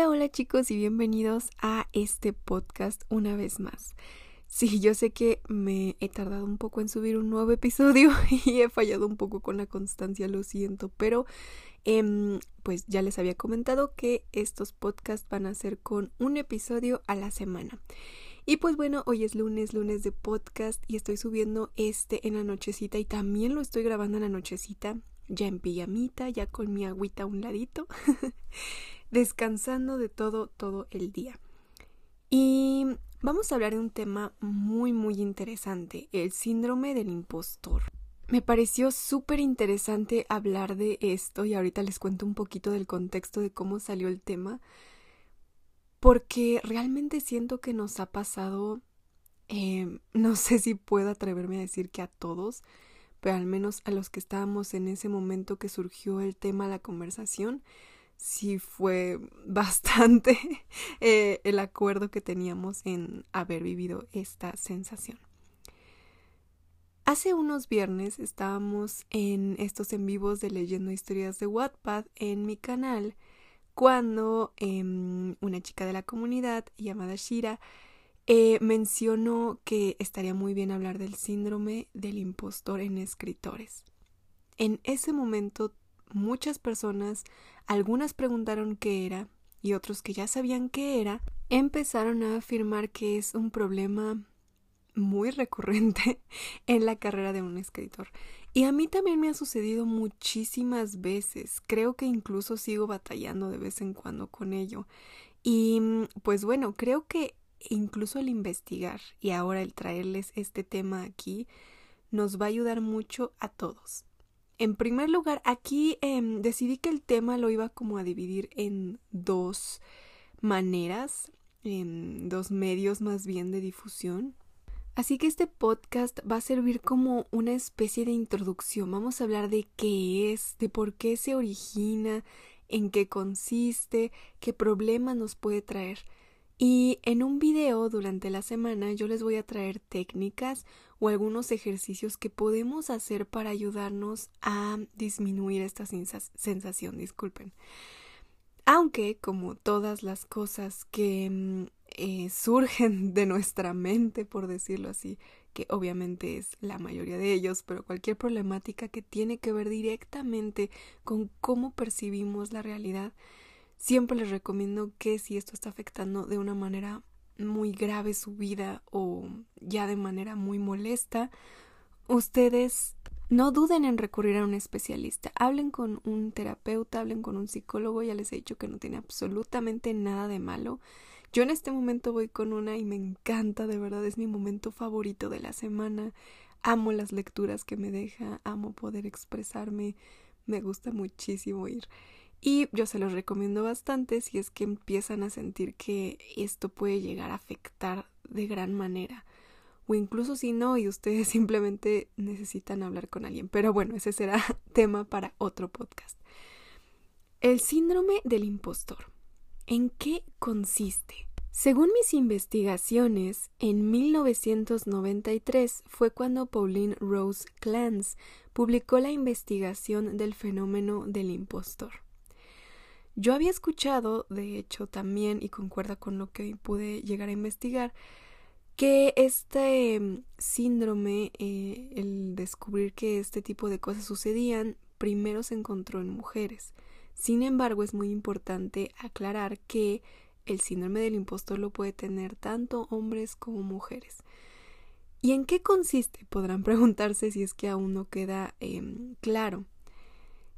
Hola, hola chicos y bienvenidos a este podcast una vez más. Sí, yo sé que me he tardado un poco en subir un nuevo episodio y he fallado un poco con la constancia, lo siento, pero em, pues ya les había comentado que estos podcasts van a ser con un episodio a la semana. Y pues bueno, hoy es lunes, lunes de podcast y estoy subiendo este en la nochecita y también lo estoy grabando en la nochecita, ya en pijamita, ya con mi agüita a un ladito. descansando de todo, todo el día. Y vamos a hablar de un tema muy, muy interesante, el síndrome del impostor. Me pareció súper interesante hablar de esto y ahorita les cuento un poquito del contexto de cómo salió el tema, porque realmente siento que nos ha pasado, eh, no sé si puedo atreverme a decir que a todos, pero al menos a los que estábamos en ese momento que surgió el tema, la conversación, sí fue bastante eh, el acuerdo que teníamos en haber vivido esta sensación. Hace unos viernes estábamos en estos en vivos de leyendo historias de Wattpad en mi canal cuando em, una chica de la comunidad llamada Shira eh, mencionó que estaría muy bien hablar del síndrome del impostor en escritores. En ese momento muchas personas, algunas preguntaron qué era y otros que ya sabían qué era, empezaron a afirmar que es un problema muy recurrente en la carrera de un escritor. Y a mí también me ha sucedido muchísimas veces. Creo que incluso sigo batallando de vez en cuando con ello. Y pues bueno, creo que incluso el investigar y ahora el traerles este tema aquí nos va a ayudar mucho a todos. En primer lugar, aquí em, decidí que el tema lo iba como a dividir en dos maneras, en dos medios más bien de difusión. Así que este podcast va a servir como una especie de introducción. Vamos a hablar de qué es, de por qué se origina, en qué consiste, qué problemas nos puede traer. Y en un video durante la semana yo les voy a traer técnicas o algunos ejercicios que podemos hacer para ayudarnos a disminuir esta sensación, disculpen. Aunque, como todas las cosas que mm, eh, surgen de nuestra mente, por decirlo así, que obviamente es la mayoría de ellos, pero cualquier problemática que tiene que ver directamente con cómo percibimos la realidad, Siempre les recomiendo que si esto está afectando de una manera muy grave su vida o ya de manera muy molesta, ustedes no duden en recurrir a un especialista. Hablen con un terapeuta, hablen con un psicólogo. Ya les he dicho que no tiene absolutamente nada de malo. Yo en este momento voy con una y me encanta, de verdad, es mi momento favorito de la semana. Amo las lecturas que me deja, amo poder expresarme, me gusta muchísimo ir. Y yo se los recomiendo bastante si es que empiezan a sentir que esto puede llegar a afectar de gran manera. O incluso si no y ustedes simplemente necesitan hablar con alguien. Pero bueno, ese será tema para otro podcast. El síndrome del impostor. ¿En qué consiste? Según mis investigaciones, en 1993 fue cuando Pauline Rose Clance publicó la investigación del fenómeno del impostor. Yo había escuchado, de hecho, también, y concuerda con lo que pude llegar a investigar, que este mm, síndrome, eh, el descubrir que este tipo de cosas sucedían, primero se encontró en mujeres. Sin embargo, es muy importante aclarar que el síndrome del impostor lo puede tener tanto hombres como mujeres. ¿Y en qué consiste? Podrán preguntarse si es que aún no queda em, claro.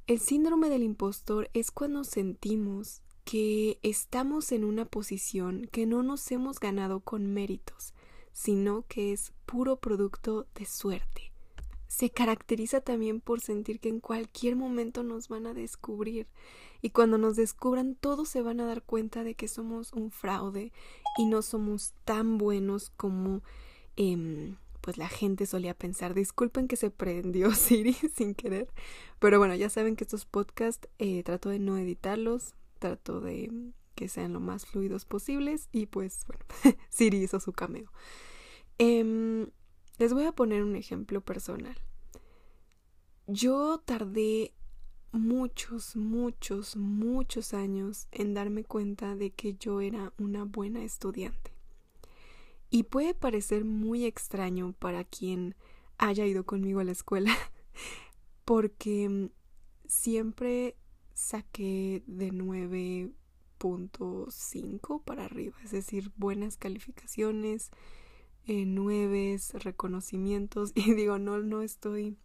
El síndrome del impostor es cuando sentimos que estamos en una posición que no nos hemos ganado con méritos, sino que es puro producto de suerte. Se caracteriza también por sentir que en cualquier momento nos van a descubrir y cuando nos descubran todos se van a dar cuenta de que somos un fraude y no somos tan buenos como eh, pues la gente solía pensar. Disculpen que se prendió Siri sin querer, pero bueno, ya saben que estos podcasts eh, trato de no editarlos, trato de que sean lo más fluidos posibles y pues bueno, Siri hizo su cameo. Em, les voy a poner un ejemplo personal. Yo tardé muchos, muchos, muchos años en darme cuenta de que yo era una buena estudiante. Y puede parecer muy extraño para quien haya ido conmigo a la escuela, porque siempre saqué de 9.5 para arriba, es decir, buenas calificaciones, eh, nueves, reconocimientos, y digo, no, no estoy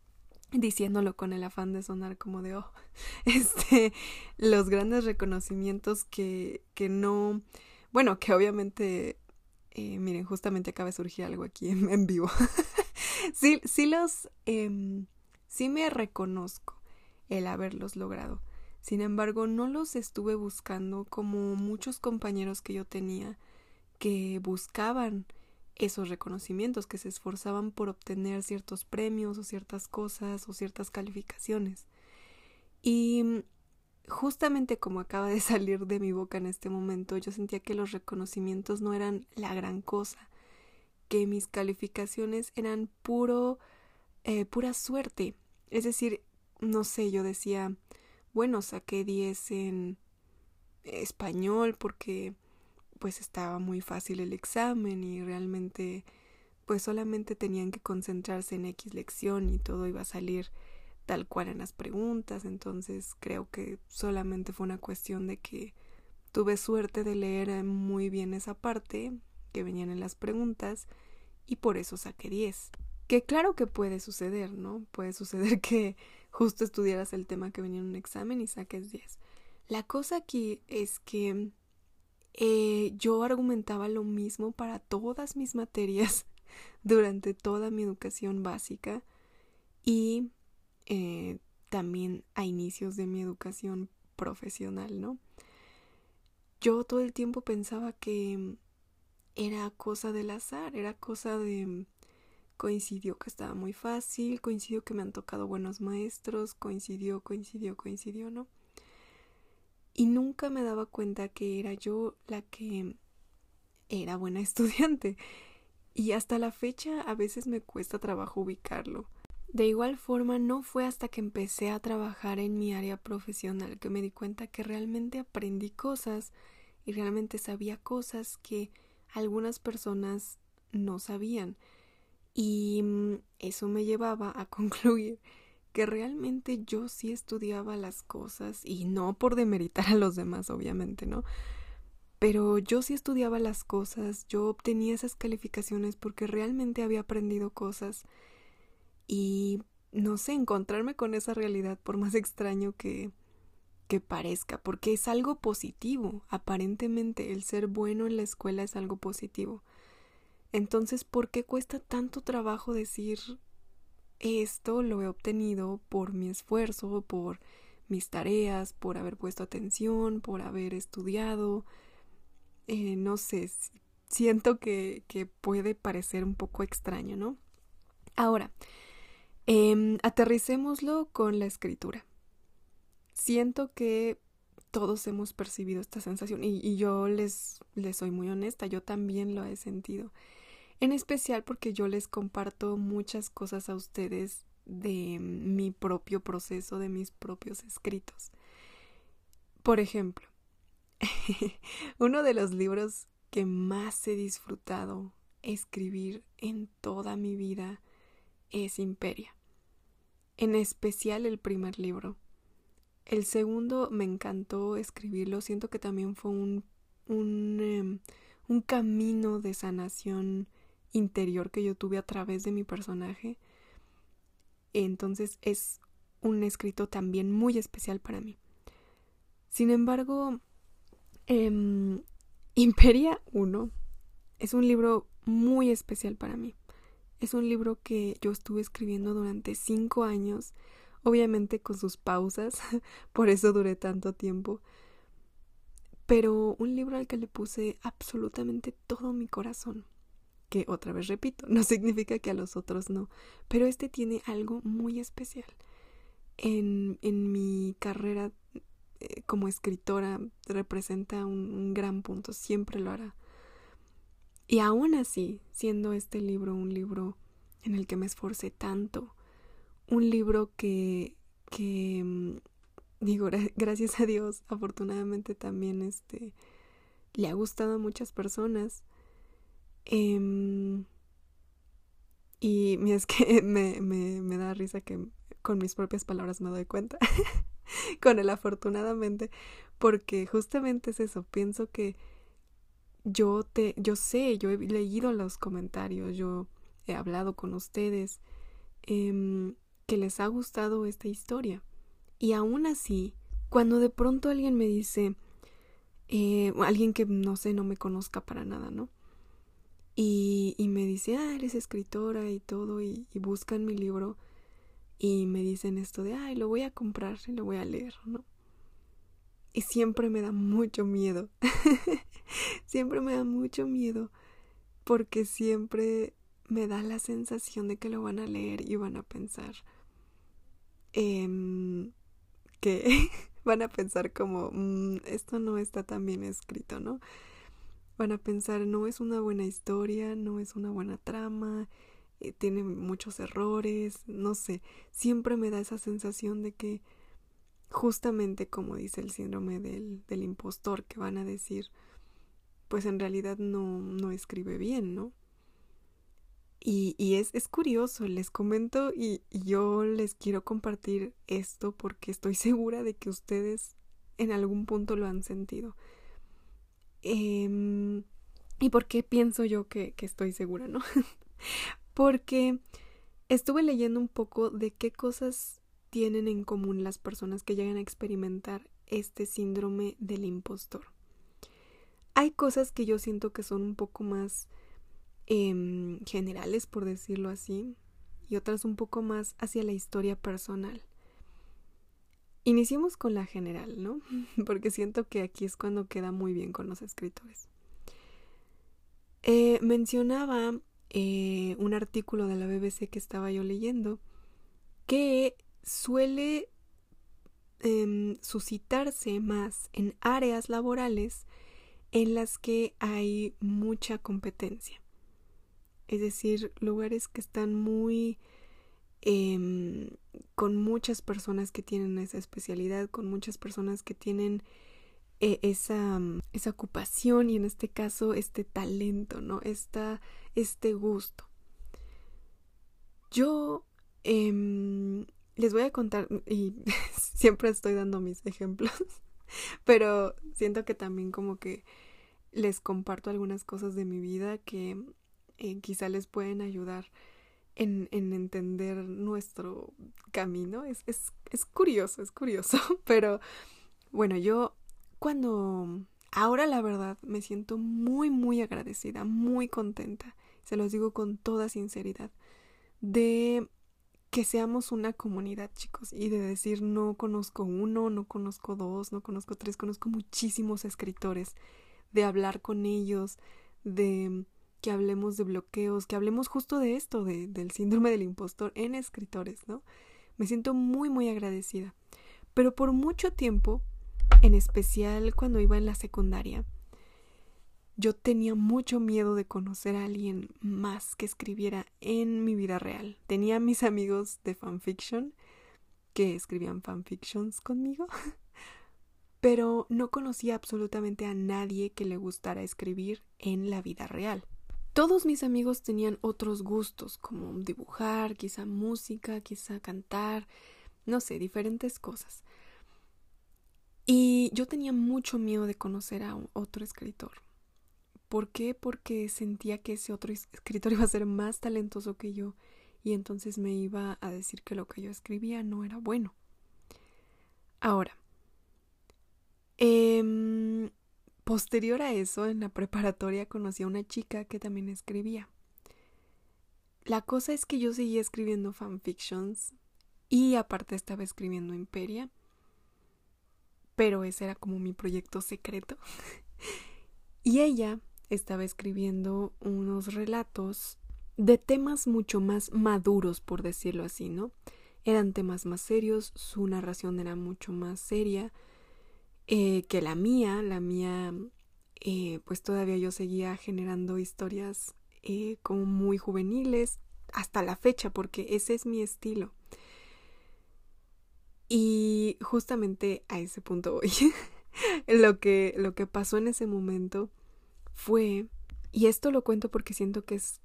diciéndolo con el afán de sonar como de, oh, este, los grandes reconocimientos que, que no, bueno, que obviamente, eh, miren, justamente acaba de surgir algo aquí en, vivo. sí, sí los, eh, sí me reconozco el haberlos logrado. Sin embargo, no los estuve buscando como muchos compañeros que yo tenía que buscaban esos reconocimientos, que se esforzaban por obtener ciertos premios o ciertas cosas o ciertas calificaciones. Y justamente como acaba de salir de mi boca en este momento, yo sentía que los reconocimientos no eran la gran cosa, que mis calificaciones eran puro, eh, pura suerte. Es decir, no sé, yo decía, bueno, saqué 10 en español porque pues estaba muy fácil el examen y realmente pues solamente tenían que concentrarse en X lección y todo iba a salir tal cual en las preguntas, entonces creo que solamente fue una cuestión de que tuve suerte de leer muy bien esa parte que venían en las preguntas y por eso saqué 10. Que claro que puede suceder, ¿no? Puede suceder que justo estudiaras el tema que venía en un examen y saques 10. La cosa aquí es que eh, yo argumentaba lo mismo para todas mis materias durante toda mi educación básica y eh, también a inicios de mi educación profesional, ¿no? Yo todo el tiempo pensaba que era cosa del azar, era cosa de coincidió que estaba muy fácil, coincidió que me han tocado buenos maestros, coincidió, coincidió, coincidió, ¿no? y nunca me daba cuenta que era yo la que era buena estudiante. Y hasta la fecha a veces me cuesta trabajo ubicarlo. De igual forma, no fue hasta que empecé a trabajar en mi área profesional que me di cuenta que realmente aprendí cosas y realmente sabía cosas que algunas personas no sabían. Y mm, eso me llevaba a concluir que realmente yo sí estudiaba las cosas y no por demeritar a los demás, obviamente, ¿no? Pero yo sí estudiaba las cosas, yo obtenía esas calificaciones porque realmente había aprendido cosas y no sé, encontrarme con esa realidad por más extraño que que parezca, porque es algo positivo, aparentemente el ser bueno en la escuela es algo positivo. Entonces, ¿por qué cuesta tanto trabajo decir esto lo he obtenido por mi esfuerzo, por mis tareas, por haber puesto atención, por haber estudiado. Eh, no sé, siento que, que, puede parecer un poco extraño, ¿no? Ahora, eh, aterricémoslo con la escritura. Siento que todos hemos percibido esta sensación y, yo les, les soy muy honesta, yo también lo he sentido en especial porque yo les comparto muchas cosas a ustedes de mi propio proceso, de mis propios escritos. Por ejemplo, uno de los libros que más he disfrutado escribir en toda mi vida es Imperia. En especial el primer libro. El segundo me encantó escribirlo, siento que también fue un, un, em, un camino de sanación interior que yo tuve a través de mi personaje. Entonces es un escrito también muy especial para mí. Sin embargo, em, Imperia 1 es un libro muy especial para mí. Es un libro que yo estuve escribiendo durante cinco años, obviamente con sus pausas, por eso duré tanto tiempo. Pero un libro al que le puse absolutamente todo mi corazón que otra vez repito, no significa que a los otros no, pero este tiene algo muy especial. En, en mi carrera eh, como escritora representa un, un gran punto, siempre lo hará. Y aún así, siendo este libro un libro en el que me esforcé tanto, un libro que, que mm, digo, gracias a Dios, afortunadamente también este le ha gustado a muchas personas. Em, y es que me, me, me da risa que con mis propias palabras me doy cuenta. con el afortunadamente. Porque justamente es eso. Pienso que yo te, yo sé, yo he leído los comentarios, yo he hablado con ustedes, em, que les ha gustado esta historia. Y aún así, cuando de pronto alguien me dice, eh, alguien que no sé, no me conozca para nada, ¿no? Y, y me dice, ah, eres escritora y todo, y, y, buscan mi libro y me dicen esto de, ay, lo voy a comprar y lo voy a leer, ¿no? Y siempre me da mucho miedo, siempre me da mucho miedo, porque siempre me da la sensación de que lo van a leer y van a pensar eh, que van a pensar como, mm, esto no está tan bien escrito, ¿no? Van a pensar, no es una buena historia, no es una buena trama, eh, tiene muchos errores, no sé, siempre me da esa sensación de que justamente como dice el síndrome del, del impostor, que van a decir, pues en realidad no, no escribe bien, ¿no? Y, y es, es, curioso, les comento y, yo les quiero compartir esto porque estoy segura de que ustedes en algún punto lo han sentido. Eh, ¿Y por qué pienso yo que, que estoy segura, no? porque estuve leyendo un poco de qué cosas tienen en común las personas que llegan a experimentar este síndrome del impostor. Hay cosas que yo siento que son un poco más eh, generales, por decirlo así, y otras un poco más hacia la historia personal. Iniciemos con la general, ¿no? Porque siento que aquí es cuando queda muy bien con los escritores. Eh, mencionaba eh, un artículo de la BBC que estaba yo leyendo que suele eh, suscitarse más en áreas laborales en las que hay mucha competencia es decir, lugares que están muy eh, con muchas personas que tienen esa especialidad, con muchas personas que tienen eh, esa, esa ocupación y en este caso este talento, ¿no? Esta, este gusto. Yo eh, les voy a contar, y siempre estoy dando mis ejemplos, pero siento que también como que les comparto algunas cosas de mi vida que eh, quizá les pueden ayudar en, en entender nuestro camino. Es, es, es curioso, es curioso, pero bueno, yo cuando ahora la verdad me siento muy, muy agradecida, muy contenta, se los digo con toda sinceridad, de que seamos una comunidad, chicos, y de decir no conozco uno, no conozco dos, no conozco tres, conozco muchísimos escritores, de hablar con ellos, de que hablemos de bloqueos, que hablemos justo de esto, de, del síndrome del impostor en escritores, ¿no? Me siento muy, muy agradecida. Pero por mucho tiempo, en especial cuando iba en la secundaria, yo tenía mucho miedo de conocer a alguien más que escribiera en mi vida real. Tenía mis amigos de fanfiction que escribían fanfictions conmigo, pero no conocía absolutamente a nadie que le gustara escribir en la vida real. Todos mis amigos tenían otros gustos, como dibujar, quizá música, quizá cantar, no sé, diferentes cosas. Y yo tenía mucho miedo de conocer a otro escritor. ¿Por qué? Porque sentía que ese otro escritor iba a ser más talentoso que yo y entonces me iba a decir que lo que yo escribía no era bueno. Ahora, eh, Posterior a eso, en la preparatoria conocí a una chica que también escribía. La cosa es que yo seguía escribiendo fanfictions y aparte estaba escribiendo Imperia, pero ese era como mi proyecto secreto. y ella estaba escribiendo unos relatos de temas mucho más maduros, por decirlo así, ¿no? Eran temas más serios, su narración era mucho más seria, eh, que la mía, la mía, eh, pues todavía yo seguía generando historias eh, como muy juveniles hasta la fecha, porque ese es mi estilo. Y justamente a ese punto voy. lo, que, lo que pasó en ese momento fue, y esto lo cuento porque siento que es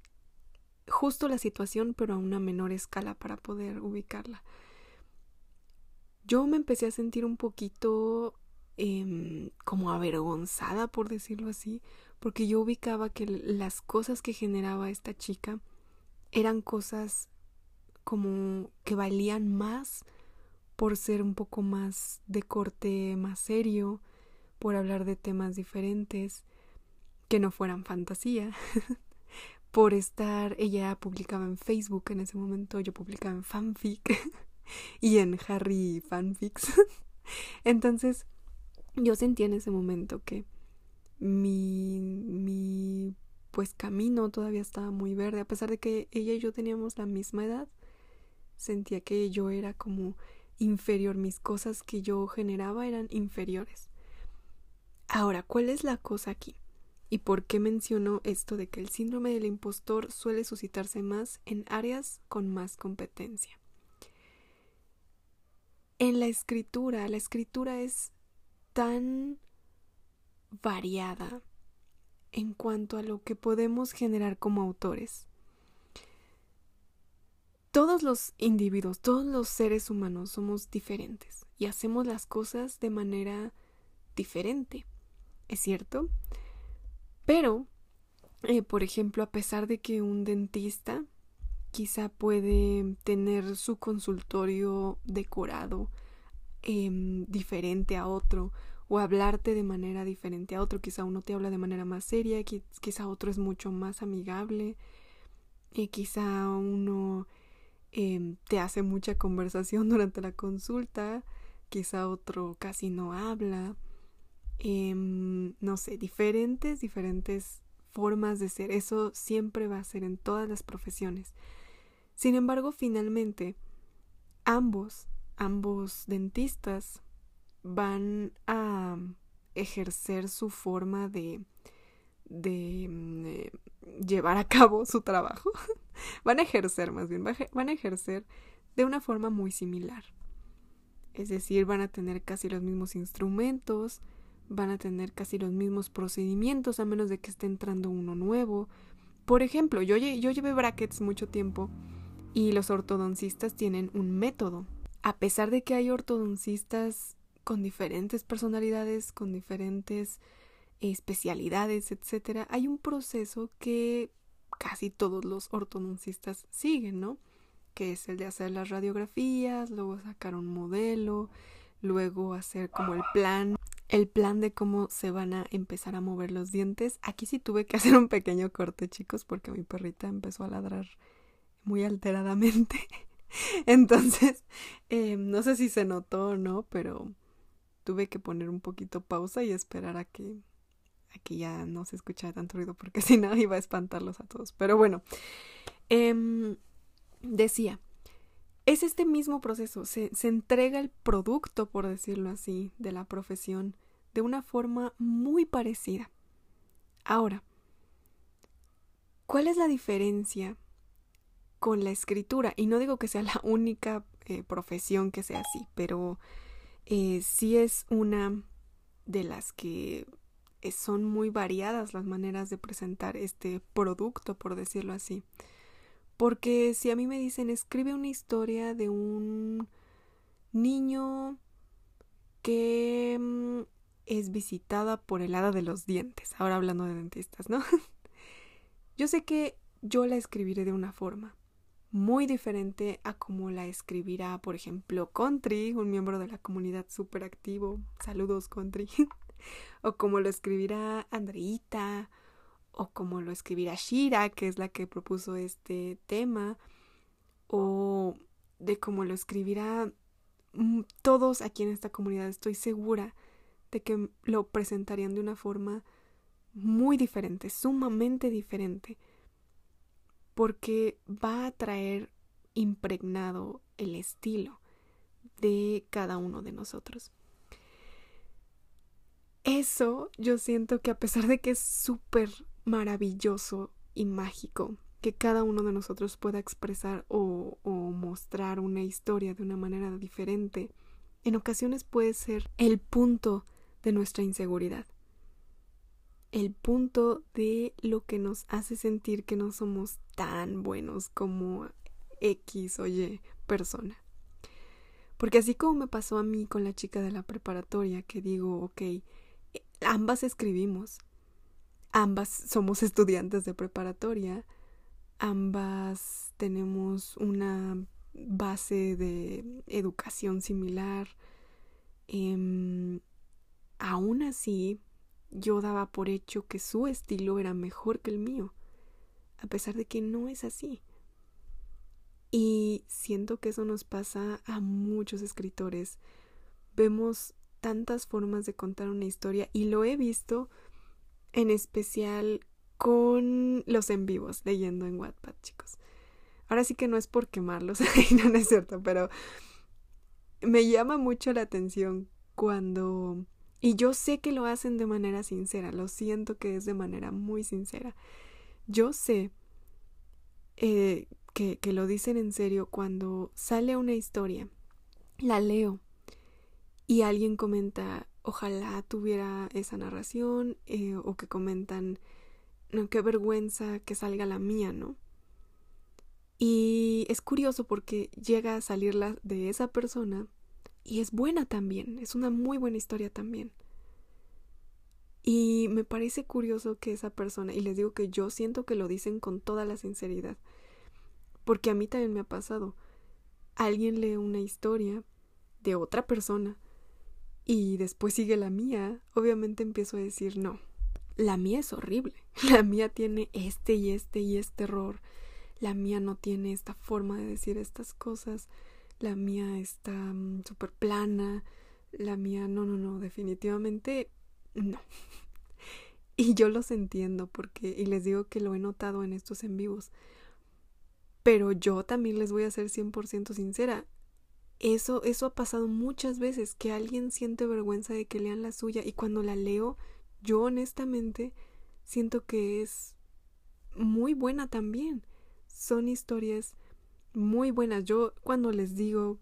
justo la situación, pero a una menor escala para poder ubicarla. Yo me empecé a sentir un poquito eh, como avergonzada, por decirlo así, porque yo ubicaba que las cosas que generaba esta chica eran cosas como que valían más por ser un poco más de corte más serio, por hablar de temas diferentes, que no fueran fantasía, por estar, ella publicaba en Facebook en ese momento, yo publicaba en fanfic y en Harry fanfics. Entonces, yo sentía en ese momento que mi, mi pues camino todavía estaba muy verde, a pesar de que ella y yo teníamos la misma edad, sentía que yo era como inferior, mis cosas que yo generaba eran inferiores. Ahora, ¿cuál es la cosa aquí? ¿Y por qué menciono esto de que el síndrome del impostor suele suscitarse más en áreas con más competencia? En la escritura, la escritura es tan variada en cuanto a lo que podemos generar como autores. Todos los individuos, todos los seres humanos somos diferentes y hacemos las cosas de manera diferente, ¿es cierto? Pero, eh, por ejemplo, a pesar de que un dentista quizá puede tener su consultorio decorado em, diferente a otro, o hablarte de manera diferente a otro. Quizá uno te habla de manera más seria, quizá otro es mucho más amigable, y quizá uno em, te hace mucha conversación durante la consulta, quizá otro casi no habla. Em, no sé, diferentes, diferentes formas de ser. Eso siempre va a ser en todas las profesiones. Sin embargo, finalmente, ambos, ambos dentistas van a ejercer su forma de, de, mm, eh, llevar a cabo su trabajo. van a ejercer más bien, van a ejercer de una forma muy similar. Es decir, van a tener casi los mismos instrumentos, van a tener casi los mismos procedimientos, a menos de que esté entrando uno nuevo. Por ejemplo, yo, yo llevé brackets mucho tiempo y los ortodoncistas tienen un método. A pesar de que hay ortodoncistas con diferentes personalidades, con diferentes especialidades, etcétera, hay un proceso que casi todos los ortodoncistas siguen, ¿no? Que es el de hacer las radiografías, luego sacar un modelo, luego hacer como el plan, el plan de cómo se van a empezar a mover los dientes. Aquí sí tuve que hacer un pequeño corte, chicos, porque mi perrita empezó a ladrar muy alteradamente. Entonces, eh, no sé si se notó o no, pero tuve que poner un poquito pausa y esperar a que, a ya no se escuchara tanto ruido porque si no iba a espantarlos a todos. Pero bueno, em, decía, es este mismo proceso, se, se entrega el producto, por decirlo así, de la profesión de una forma muy parecida. Ahora, ¿cuál es la diferencia con la escritura? Y no digo que sea la única eh, profesión que sea así, pero eh, sí es una de las que eh, son muy variadas las maneras de presentar este producto, por decirlo así. Porque si a mí me dicen, escribe una historia de un niño que mm, es visitada por el hada de los dientes, ahora hablando de dentistas, ¿no? yo sé que yo la escribiré de una forma, muy diferente a como la escribirá, por ejemplo, Country, un miembro de la comunidad súper activo. Saludos, Country. o como lo escribirá Andreita, o como lo escribirá Shira, que es la que propuso este tema, o de cómo lo escribirá mm, todos aquí en esta comunidad. Estoy segura de que lo presentarían de una forma muy diferente, sumamente diferente porque va a traer impregnado el estilo de cada uno de nosotros. Eso yo siento que a pesar de que es súper maravilloso y mágico que cada uno de nosotros pueda expresar o, o, mostrar una historia de una manera diferente, en ocasiones puede ser el punto de nuestra inseguridad, el punto de lo que nos hace sentir que no somos tan buenos como X o Y persona. Porque así como me pasó a mí con la chica de la preparatoria, que digo, ok, ambas escribimos, ambas somos estudiantes de preparatoria, ambas tenemos una base de educación similar. Eh, aún así, yo daba por hecho que su estilo era mejor que el mío, a pesar de que no es así. Y siento que eso nos pasa a muchos escritores. Vemos tantas formas de contar una historia y lo he visto en especial con los en vivos leyendo en Wattpad, chicos. Ahora sí que no es por quemarlos, no, es cierto, pero me llama mucho la atención cuando... Y yo sé que lo hacen de manera sincera, lo siento que es de manera muy sincera. Yo sé eh, que, que lo dicen en serio cuando sale una historia, la leo y alguien comenta, ojalá tuviera esa narración, eh, o que comentan, no, qué vergüenza que salga la mía, ¿no? Y es curioso porque llega a salir la de esa persona y es buena también, es una muy buena historia también. Y me parece curioso que esa persona, y les digo que yo siento que lo dicen con toda la sinceridad, porque a mí también me ha pasado. Alguien lee una historia de otra persona y después sigue la mía. Obviamente empiezo a decir, no, la mía es horrible. La mía tiene este y este y este error. La mía no tiene esta forma de decir estas cosas. La mía está mm, súper plana. La mía, no, no, no, definitivamente no. Y yo los entiendo porque, y les digo que lo he notado en estos en vivos. Pero yo también les voy a ser 100% sincera. Eso, eso ha pasado muchas veces, que alguien siente vergüenza de que lean la suya y cuando la leo, yo honestamente siento que es muy buena también. Son historias muy buenas. Yo cuando les digo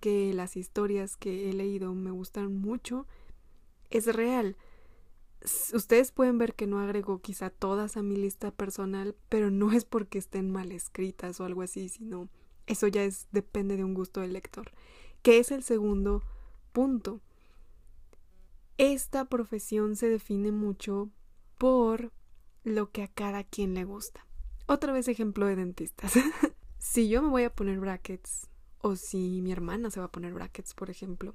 que las historias que he leído me gustan mucho, es real ustedes pueden ver que no agrego quizá todas a mi lista personal, pero no es porque estén mal escritas o algo así, sino eso ya es depende de un gusto del lector. Que es el segundo punto. Esta profesión se define mucho por lo que a cada quien le gusta. Otra vez ejemplo de dentistas. si yo me voy a poner brackets o si mi hermana se va a poner brackets, por ejemplo,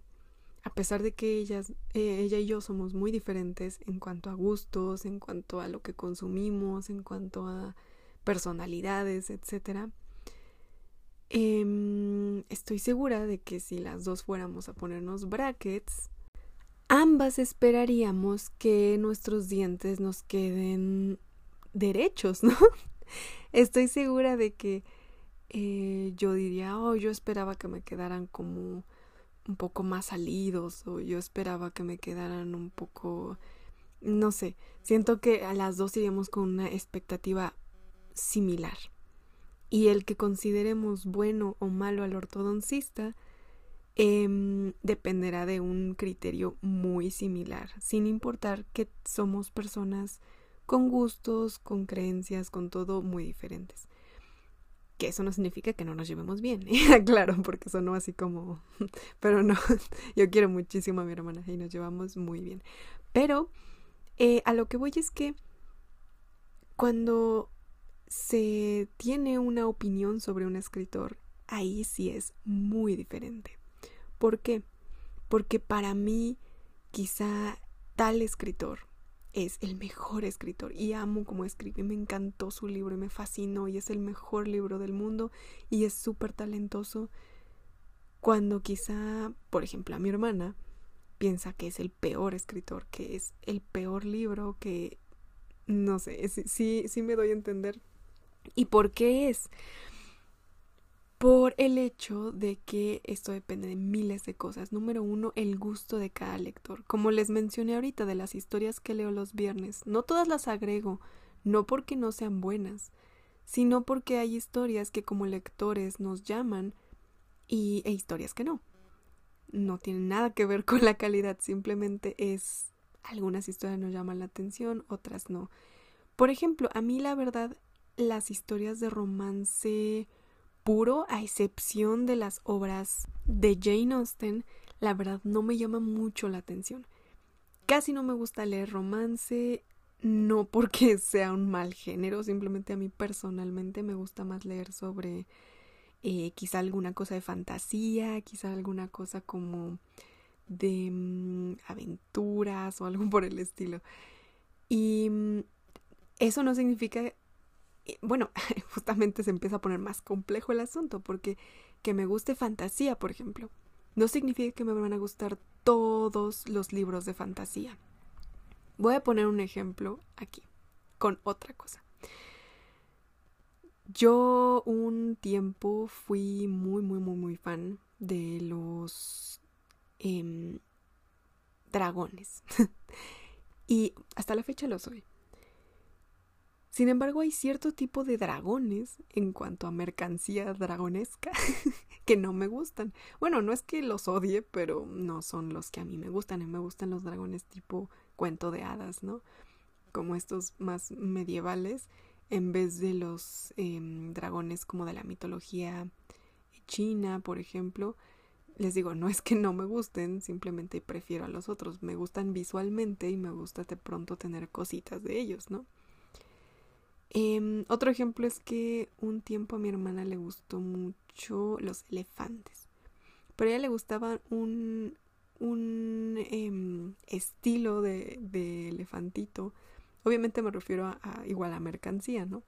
a pesar de que ellas, eh, ella y yo somos muy diferentes en cuanto a gustos, en cuanto a lo que consumimos, en cuanto a personalidades, etc. Em, estoy segura de que si las dos fuéramos a ponernos brackets, ambas esperaríamos que nuestros dientes nos queden derechos, ¿no? Estoy segura de que eh, yo diría, oh, yo esperaba que me quedaran como un poco más salidos o yo esperaba que me quedaran un poco no sé, siento que a las dos iríamos con una expectativa similar. Y el que consideremos bueno o malo al ortodoncista em, dependerá de un criterio muy similar, sin importar que somos personas con gustos, con creencias, con todo muy diferentes que eso no significa que no nos llevemos bien, claro, porque sonó así como, pero no, yo quiero muchísimo a mi hermana y nos llevamos muy bien. Pero eh, a lo que voy es que cuando se tiene una opinión sobre un escritor, ahí sí es muy diferente. ¿Por qué? Porque para mí quizá tal escritor es el mejor escritor y amo cómo escribe. Me encantó su libro y me fascinó y es el mejor libro del mundo y es súper talentoso. Cuando quizá, por ejemplo, a mi hermana piensa que es el peor escritor, que es el peor libro, que no sé, sí, sí me doy a entender. ¿Y por qué es? Por el hecho de que esto depende de miles de cosas. Número uno, el gusto de cada lector. Como les mencioné ahorita de las historias que leo los viernes, no todas las agrego, no porque no sean buenas, sino porque hay historias que como lectores nos llaman y, e historias que no. no tiene nada que ver con la calidad, simplemente es algunas historias nos llaman la atención, otras no. Por ejemplo, a mí la verdad las historias de romance puro, a excepción de las obras de Jane Austen, la verdad no me llama mucho la atención. Casi no me gusta leer romance, no porque sea un mal género, simplemente a mí personalmente me gusta más leer sobre eh, quizá alguna cosa de fantasía, quizá alguna cosa como de mm, aventuras o algo por el estilo. Y mm, eso no significa, bueno, justamente se empieza a poner más complejo el asunto, porque que me guste fantasía, por ejemplo, no significa que me van a gustar todos los libros de fantasía. Voy a poner un ejemplo aquí, con otra cosa. Yo un tiempo fui muy, muy, muy, muy fan de los em, dragones. y hasta la fecha lo soy. Sin embargo, hay cierto tipo de dragones en cuanto a mercancía dragonesca que no me gustan. Bueno, no es que los odie, pero no son los que a mí me gustan. Me gustan los dragones tipo cuento de hadas, ¿no? Como estos más medievales, en vez de los em, dragones como de la mitología china, por ejemplo. Les digo, no es que no me gusten, simplemente prefiero a los otros. Me gustan visualmente y me gusta de pronto tener cositas de ellos, ¿no? Em, otro ejemplo es que un tiempo a mi hermana le gustó mucho los elefantes. Pero a ella le gustaba un, un em, estilo de, de, elefantito. Obviamente me refiero a, igual a mercancía, ¿no?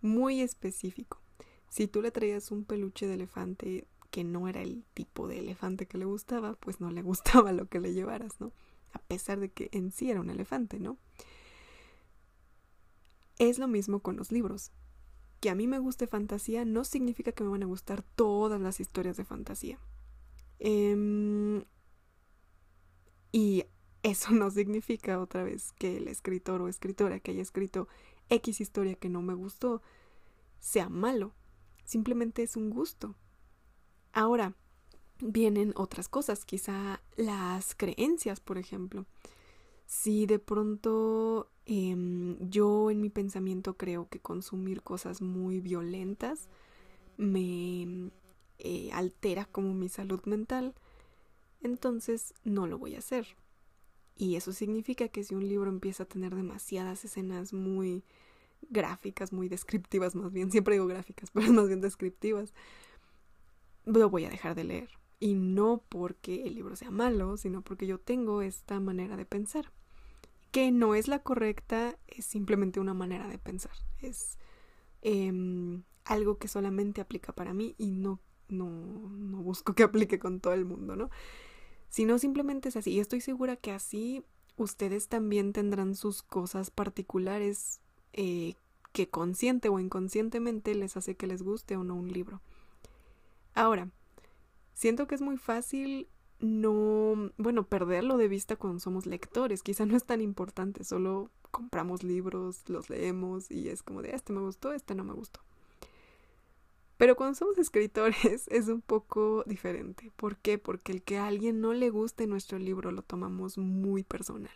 Muy específico. Si tú le traías un peluche de elefante que no era el tipo de elefante que le gustaba, pues no le gustaba lo que le llevaras, ¿no? A pesar de que en sí era un elefante, ¿no? Es lo mismo con los libros. Que a mí me guste fantasía no significa que me van a gustar todas las historias de fantasía. Em, y eso no significa otra vez que el escritor o escritora que haya escrito X historia que no me gustó sea malo. Simplemente es un gusto. Ahora, vienen otras cosas, quizá las creencias, por ejemplo. Si de pronto Em, yo en mi pensamiento creo que consumir cosas muy violentas me eh, altera como mi salud mental, entonces no lo voy a hacer. Y eso significa que si un libro empieza a tener demasiadas escenas muy gráficas, muy descriptivas, más bien, siempre digo gráficas, pero más bien descriptivas, lo voy a dejar de leer. Y no porque el libro sea malo, sino porque yo tengo esta manera de pensar que no es la correcta, es simplemente una manera de pensar. Es em, algo que solamente aplica para mí y no, no, no busco que aplique con todo el mundo, ¿no? Sino simplemente es así. Y estoy segura que así ustedes también tendrán sus cosas particulares eh, que consciente o inconscientemente les hace que les guste o no un libro. Ahora, siento que es muy fácil no, bueno, perderlo de vista cuando somos lectores. Quizá no es tan importante, solo compramos libros, los leemos y es como de este me gustó, este no me gustó. Pero cuando somos escritores es un poco diferente. ¿Por qué? Porque el que a alguien no le guste nuestro libro lo tomamos muy personal.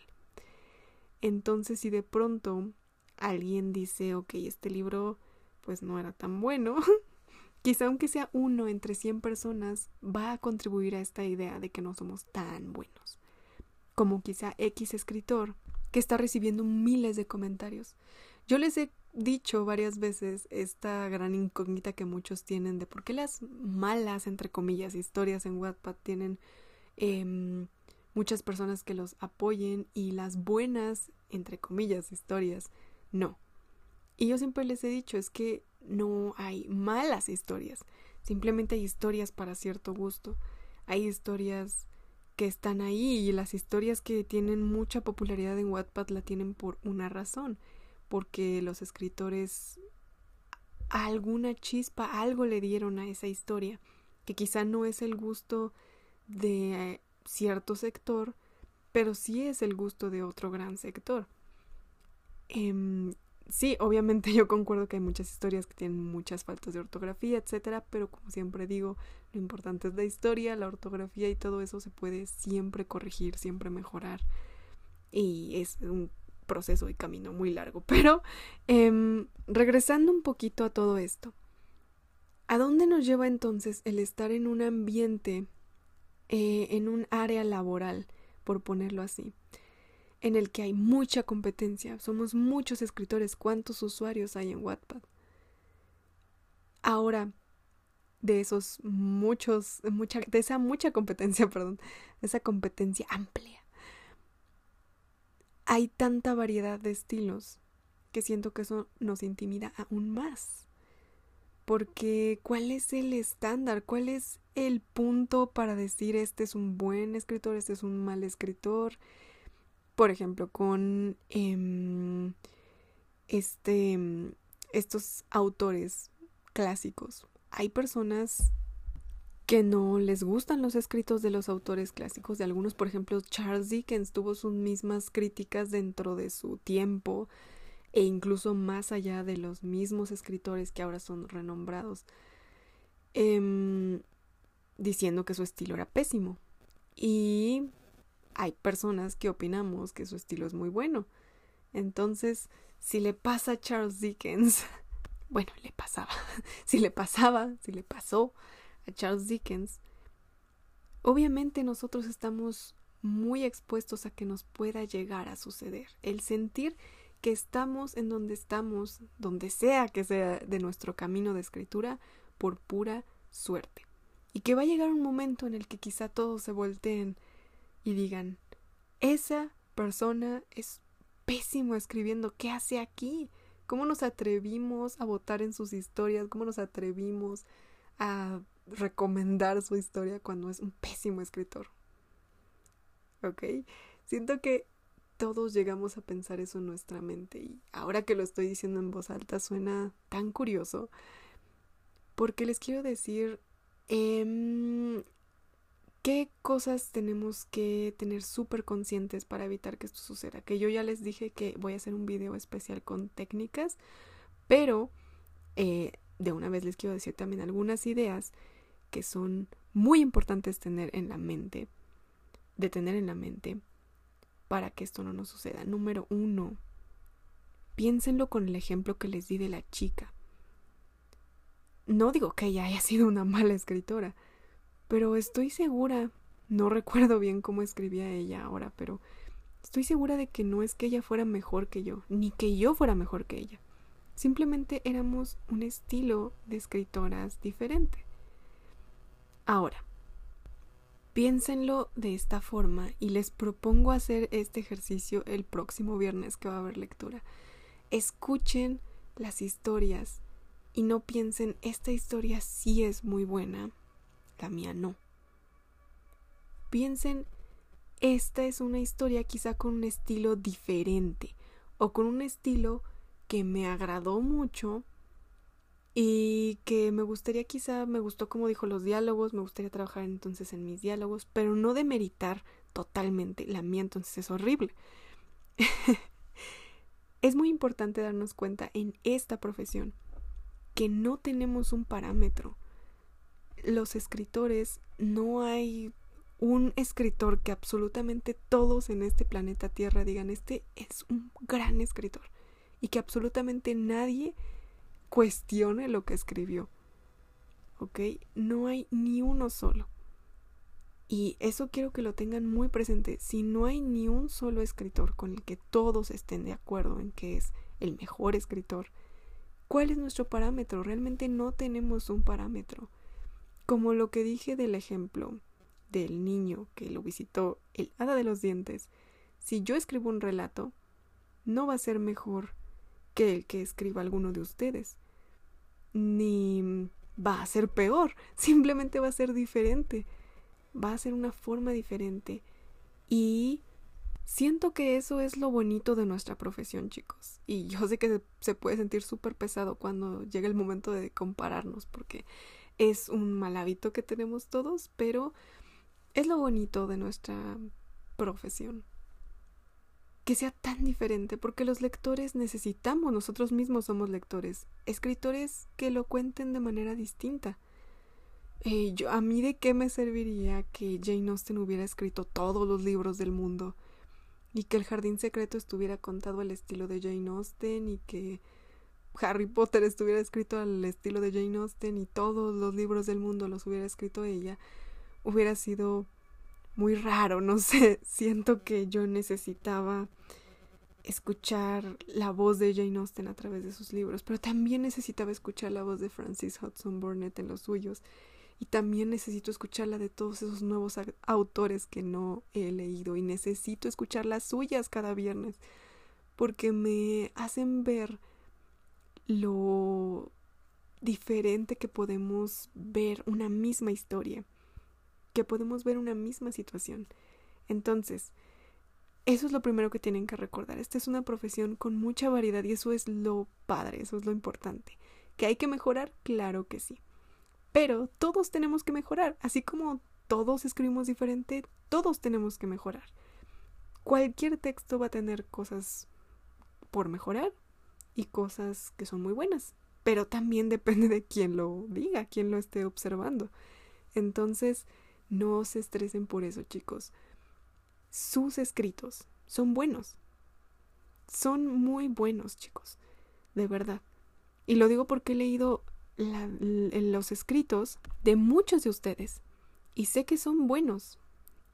Entonces, si de pronto alguien dice, ok, este libro pues no era tan bueno, Quizá aunque sea uno entre 100 personas, va a contribuir a esta idea de que no somos tan buenos. Como quizá X escritor, que está recibiendo miles de comentarios. Yo les he dicho varias veces esta gran incógnita que muchos tienen de por qué las malas, entre comillas, historias en Wattpad tienen em, muchas personas que los apoyen y las buenas, entre comillas, historias no. Y yo siempre les he dicho, es que no hay malas historias, simplemente hay historias para cierto gusto. Hay historias que están ahí y las historias que tienen mucha popularidad en Wattpad la tienen por una razón, porque los escritores alguna chispa, algo le dieron a esa historia, que quizá no es el gusto de cierto sector, pero sí es el gusto de otro gran sector. Em, sí, obviamente yo concuerdo que hay muchas historias que tienen muchas faltas de ortografía, etcétera, pero como siempre digo, lo importante es la historia, la ortografía y todo eso se puede siempre corregir, siempre mejorar. Y es un proceso y camino muy largo. Pero em, regresando un poquito a todo esto, ¿a dónde nos lleva entonces el estar en un ambiente, eh, en un área laboral, por ponerlo así? En el que hay mucha competencia. Somos muchos escritores. ¿Cuántos usuarios hay en Wattpad? Ahora, de esos muchos, mucha, de esa mucha competencia, perdón, de esa competencia amplia, hay tanta variedad de estilos que siento que eso nos intimida aún más. Porque ¿cuál es el estándar? ¿Cuál es el punto para decir este es un buen escritor, este es un mal escritor? Por ejemplo, con em, este, estos autores clásicos. Hay personas que no les gustan los escritos de los autores clásicos, de algunos, por ejemplo, Charles Dickens tuvo sus mismas críticas dentro de su tiempo e incluso más allá de los mismos escritores que ahora son renombrados, em, diciendo que su estilo era pésimo. Y hay personas que opinamos que su estilo es muy bueno. Entonces, si le pasa a Charles Dickens, bueno, le pasaba, si le pasaba, si le pasó a Charles Dickens, obviamente nosotros estamos muy expuestos a que nos pueda llegar a suceder. El sentir que estamos en donde estamos, donde sea que sea de nuestro camino de escritura, por pura suerte. Y que va a llegar un momento en el que quizá todos se volteen y digan, esa persona es pésimo escribiendo, ¿qué hace aquí? ¿Cómo nos atrevimos a votar en sus historias? ¿Cómo nos atrevimos a recomendar su historia cuando es un pésimo escritor? ¿Ok? Siento que todos llegamos a pensar eso en nuestra mente y ahora que lo estoy diciendo en voz alta suena tan curioso porque les quiero decir eh, ¿Qué cosas tenemos que tener súper conscientes para evitar que esto suceda? Que yo ya les dije que voy a hacer un video especial con técnicas, pero eh, de una vez les quiero decir también algunas ideas que son muy importantes tener en la mente, de tener en la mente para que esto no nos suceda. Número uno, piénsenlo con el ejemplo que les di de la chica. No digo que ella haya sido una mala escritora, pero estoy segura, no recuerdo bien cómo escribía ella ahora, pero estoy segura de que no es que ella fuera mejor que yo, ni que yo fuera mejor que ella. Simplemente éramos un estilo de escritoras diferente. Ahora, piénsenlo de esta forma y les propongo hacer este ejercicio el próximo viernes que va a haber lectura. Escuchen las historias y no piensen, esta historia sí es muy buena, la mía no. Piensen, esta es una historia quizá con un estilo diferente o con un estilo que me agradó mucho y que me gustaría quizá, me gustó como dijo los diálogos, me gustaría trabajar entonces en mis diálogos, pero no demeritar totalmente la mía, entonces es horrible. es muy importante darnos cuenta en esta profesión que no tenemos un parámetro los escritores, no hay un escritor que absolutamente todos en este planeta Tierra digan, este es un gran escritor y que absolutamente nadie cuestione lo que escribió. ¿Ok? No hay ni uno solo. Y eso quiero que lo tengan muy presente. Si no hay ni un solo escritor con el que todos estén de acuerdo en que es el mejor escritor, ¿cuál es nuestro parámetro? Realmente no tenemos un parámetro. Como lo que dije del ejemplo del niño que lo visitó el hada de los dientes, si yo escribo un relato, no va a ser mejor que el que escriba alguno de ustedes. Ni va a ser peor, simplemente va a ser diferente. Va a ser una forma diferente. Y siento que eso es lo bonito de nuestra profesión, chicos. Y yo sé que se puede sentir súper pesado cuando llega el momento de compararnos, porque es un mal hábito que tenemos todos, pero es lo bonito de nuestra profesión. que sea tan diferente, porque los lectores necesitamos, nosotros mismos somos lectores, escritores que lo cuenten de manera distinta. Eh, yo, a mí de qué me serviría que Jane Austen hubiera escrito todos los libros del mundo y que el jardín secreto estuviera contado al estilo de Jane Austen y que Harry Potter estuviera escrito al estilo de Jane Austen y todos los libros del mundo los hubiera escrito ella, hubiera sido muy raro, no sé, siento que yo necesitaba escuchar la voz de Jane Austen a través de sus libros, pero también necesitaba escuchar la voz de Francis Hudson Burnett en los suyos y también necesito escuchar la de todos esos nuevos autores que no he leído y necesito escuchar las suyas cada viernes porque me hacen ver lo diferente que podemos ver una misma historia que podemos ver una misma situación. Entonces, eso es lo primero que tienen que recordar. Esta es una profesión con mucha variedad y eso es lo padre, eso es lo importante. ¿Que hay que mejorar? Claro que sí. Pero todos tenemos que mejorar, así como todos escribimos diferente, todos tenemos que mejorar. Cualquier texto va a tener cosas por mejorar y cosas que son muy buenas, pero también depende de quién lo diga, quién lo esté observando. Entonces, no se estresen por eso, chicos. Sus escritos son buenos. Son muy buenos, chicos. De verdad. Y lo digo porque he leído los escritos de muchos de ustedes. Y sé que son buenos.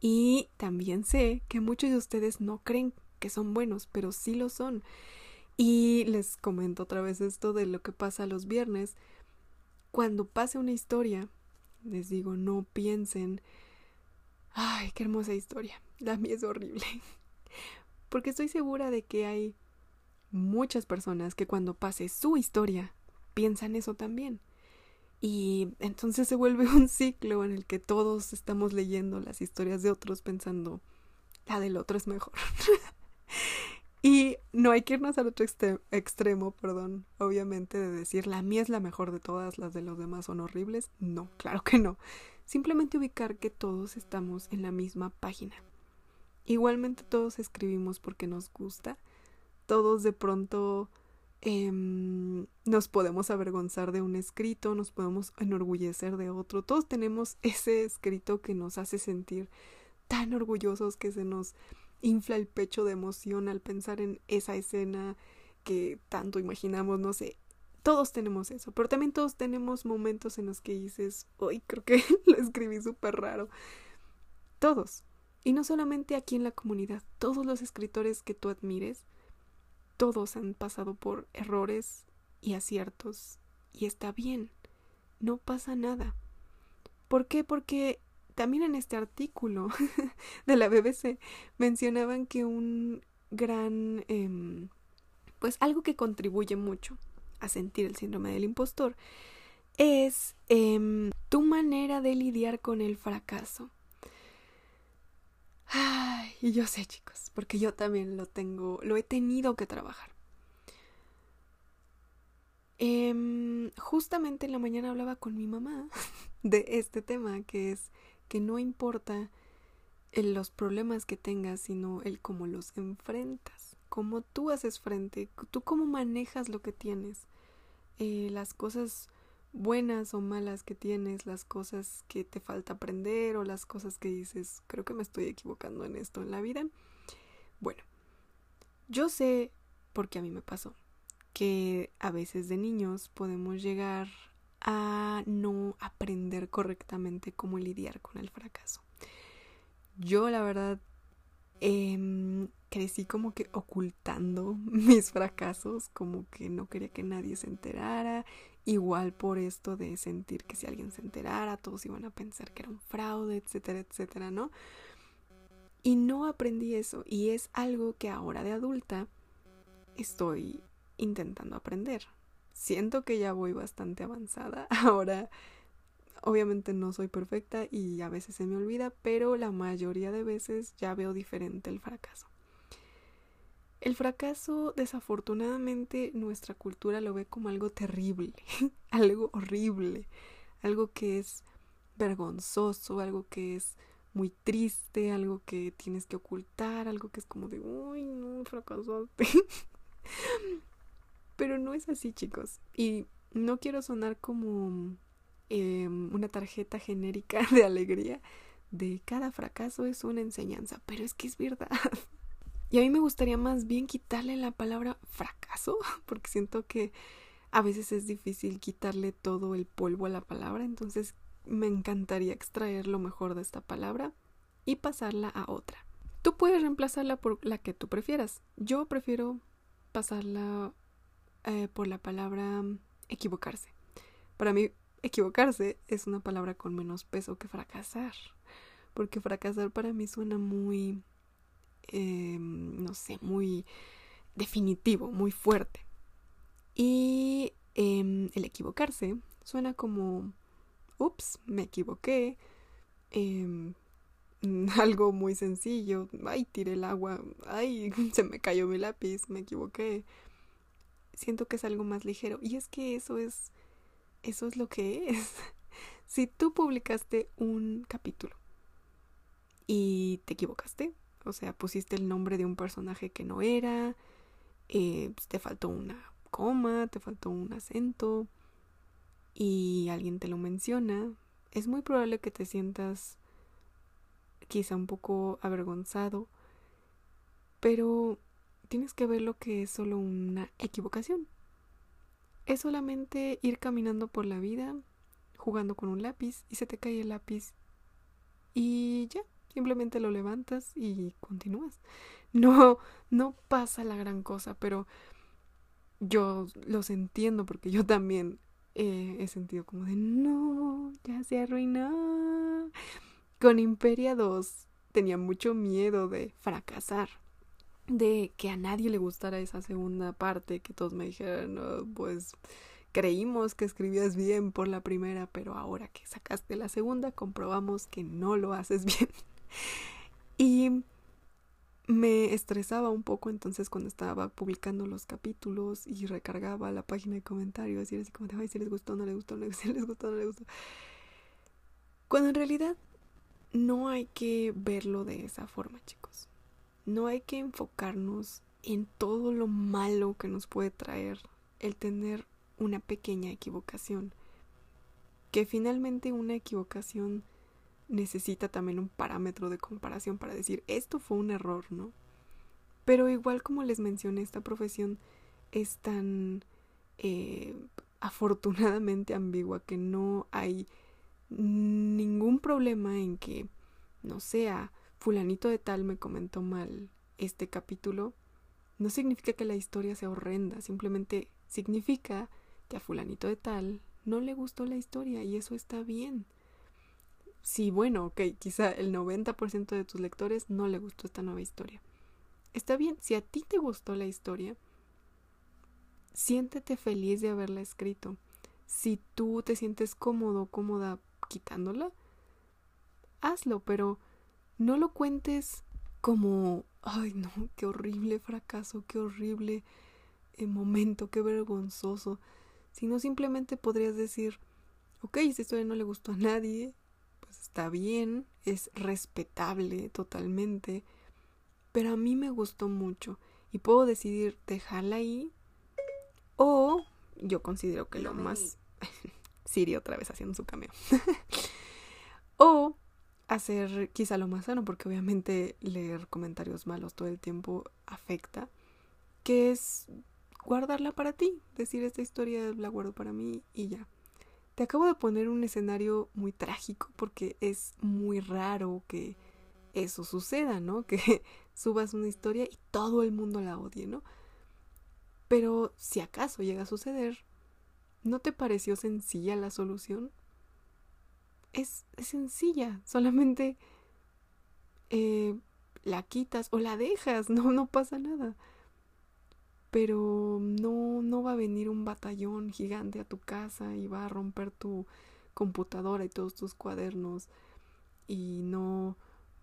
Y también sé que muchos de ustedes no creen que son buenos, pero sí lo son. Y les comento otra vez esto de lo que pasa los viernes. Cuando pase una historia, les digo, no piensen, ay, qué hermosa historia, la mía es horrible. Porque estoy segura de que hay muchas personas que cuando pase su historia piensan eso también. Y entonces se vuelve un ciclo en el que todos estamos leyendo las historias de otros pensando, la del otro es mejor. y no hay que irnos al otro extremo, perdón, obviamente, de decir la mía es la mejor de todas, las de los demás son horribles. No, claro que no. Simplemente ubicar que todos estamos en la misma página. Igualmente todos escribimos porque nos gusta. Todos de pronto em, nos podemos avergonzar de un escrito, nos podemos enorgullecer de otro. Todos tenemos ese escrito que nos hace sentir tan orgullosos que se nos infla el pecho de emoción al pensar en esa escena que tanto imaginamos, no sé. Todos tenemos eso, pero también todos tenemos momentos en los que dices, hoy creo que lo escribí súper raro. Todos. Y no solamente aquí en la comunidad, todos los escritores que tú admires, todos han pasado por errores y aciertos. Y está bien, no pasa nada. ¿Por qué? Porque también en este artículo de la BBC mencionaban que un gran, em, pues algo que contribuye mucho a sentir el síndrome del impostor es em, tu manera de lidiar con el fracaso. Ay, y yo sé, chicos, porque yo también lo tengo, lo he tenido que trabajar. Em, justamente en la mañana hablaba con mi mamá de este tema, que es que no importa los problemas que tengas, sino el cómo los enfrentas, cómo tú haces frente, tú cómo manejas lo que tienes, eh, las cosas buenas o malas que tienes, las cosas que te falta aprender o las cosas que dices, creo que me estoy equivocando en esto en la vida. Bueno, yo sé, porque a mí me pasó, que a veces de niños podemos llegar a no aprender correctamente cómo lidiar con el fracaso. Yo la verdad em, crecí como que ocultando mis fracasos, como que no quería que nadie se enterara, igual por esto de sentir que si alguien se enterara todos iban a pensar que era un fraude, etcétera, etcétera, ¿no? Y no aprendí eso y es algo que ahora de adulta estoy intentando aprender siento que ya voy bastante avanzada. Ahora, obviamente no soy perfecta y a veces se me olvida, pero la mayoría de veces ya veo diferente el fracaso. El fracaso, desafortunadamente, nuestra cultura lo ve como algo terrible, algo horrible, algo que es vergonzoso, algo que es muy triste, algo que tienes que ocultar, algo que es como de, uy, no, fracasaste. Pero no es así, chicos. Y no quiero sonar como em, una tarjeta genérica de alegría de cada fracaso es una enseñanza, pero es que es verdad. Y a mí me gustaría más bien quitarle la palabra fracaso, porque siento que a veces es difícil quitarle todo el polvo a la palabra, entonces me encantaría extraer lo mejor de esta palabra y pasarla a otra. Tú puedes reemplazarla por la que tú prefieras. Yo prefiero pasarla eh, por la palabra equivocarse. Para mí, equivocarse es una palabra con menos peso que fracasar. Porque fracasar para mí suena muy, em, no sé, muy definitivo, muy fuerte. Y em, el equivocarse suena como, ups, me equivoqué. Em, algo muy sencillo. Ay, tiré el agua. Ay, se me cayó mi lápiz, me equivoqué. Siento que es algo más ligero. Y es que eso es. Eso es lo que es. si tú publicaste un capítulo y te equivocaste, o sea, pusiste el nombre de un personaje que no era, eh, te faltó una coma, te faltó un acento y alguien te lo menciona, es muy probable que te sientas quizá un poco avergonzado, pero tienes que ver lo que es solo una equivocación. Es solamente ir caminando por la vida, jugando con un lápiz y se te cae el lápiz y ya, simplemente lo levantas y continúas. No, no pasa la gran cosa, pero yo los entiendo porque yo también eh, he sentido como de no, ya se arruinó. Con Imperia 2 tenía mucho miedo de fracasar, de que a nadie le gustara esa segunda parte, que todos me dijeran, pues creímos que escribías bien por la primera, pero ahora que sacaste la segunda comprobamos que no lo haces bien. y me estresaba un poco entonces cuando estaba publicando los capítulos y recargaba la página de comentarios y era así como ay, si les gustó, no les gustó, no les gustó, no les gustó. Cuando en realidad no hay que verlo de esa forma, chicos. No hay que enfocarnos en todo lo malo que nos puede traer el tener una pequeña equivocación. Que finalmente una equivocación necesita también un parámetro de comparación para decir esto fue un error, ¿no? Pero igual como les mencioné, esta profesión es tan eh, afortunadamente ambigua que no hay ningún problema en que, no sea, fulanito de tal me comentó mal este capítulo, no significa que la historia sea horrenda, simplemente significa que a fulanito de tal no le gustó la historia y eso está bien sí, bueno, ok, quizá el 90% de tus lectores no le gustó esta nueva historia. Está bien, si a ti te gustó la historia, siéntete feliz de haberla escrito. Si tú te sientes cómodo, cómoda quitándola, hazlo, pero no lo cuentes como, ay no, qué horrible fracaso, qué horrible eh, momento, qué vergonzoso, sino simplemente podrías decir, ok, esta historia no le gustó a nadie, está bien, es respetable totalmente, pero a mí me gustó mucho y puedo decidir dejarla ahí o yo considero que lo más... Siri otra vez haciendo su cameo. o hacer quizá lo más sano, porque obviamente leer comentarios malos todo el tiempo afecta, que es guardarla para ti, decir esta historia la guardo para mí y ya. Te acabo de poner un escenario muy trágico porque es muy raro que eso suceda, ¿no? Que subas una historia y todo el mundo la odie, ¿no? Pero si acaso llega a suceder, ¿no te pareció sencilla la solución? Es, sencilla, solamente eh, la quitas o la dejas, no, no pasa nada. Pero no, no va a venir un batallón gigante a tu casa y va a romper tu computadora y todos tus cuadernos y no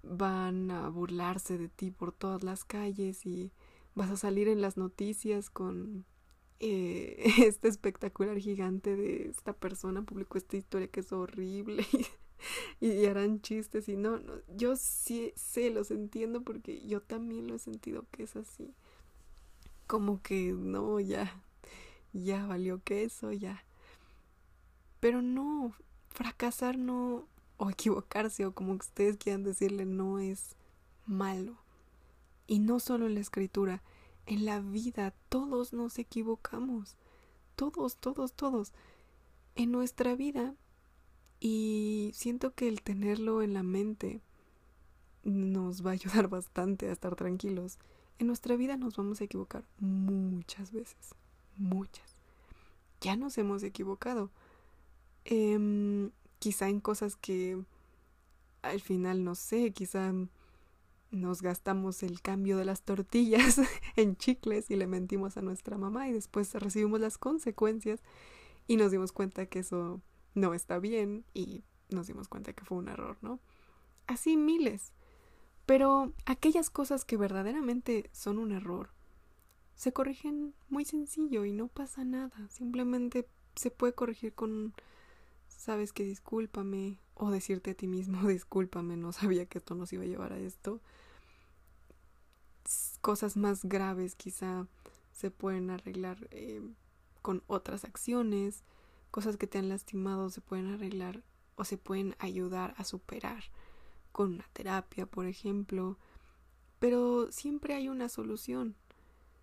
van a burlarse de ti por todas las calles y vas a salir en las noticias con eh, este espectacular gigante de esta persona publicó esta historia que es horrible y, harán chistes y no, no, yo sí sé, los entiendo porque yo también lo he sentido que es así. Como que no, ya, ya valió queso, ya. Pero no, fracasar no, o equivocarse, o como ustedes quieran decirle, no es malo. Y no solo en la escritura, en la vida todos nos equivocamos. Todos, todos, todos. En nuestra vida y siento que el tenerlo en la mente nos va a ayudar bastante a estar tranquilos. En nuestra vida nos vamos a equivocar muchas veces, muchas. Ya nos hemos equivocado. Em, quizá en cosas que al final no sé, quizá nos gastamos el cambio de las tortillas en chicles y le mentimos a nuestra mamá y después recibimos las consecuencias y nos dimos cuenta que eso no está bien y nos dimos cuenta que fue un error, ¿no? Así miles. Pero aquellas cosas que verdaderamente son un error se corrigen muy sencillo y no pasa nada. Simplemente se puede corregir con sabes que discúlpame o decirte a ti mismo discúlpame, no sabía que esto nos iba a llevar a esto. Cosas más graves quizá se pueden arreglar eh, con otras acciones cosas que te han lastimado se pueden arreglar o se pueden ayudar a superar con una terapia, por ejemplo. Pero siempre hay una solución.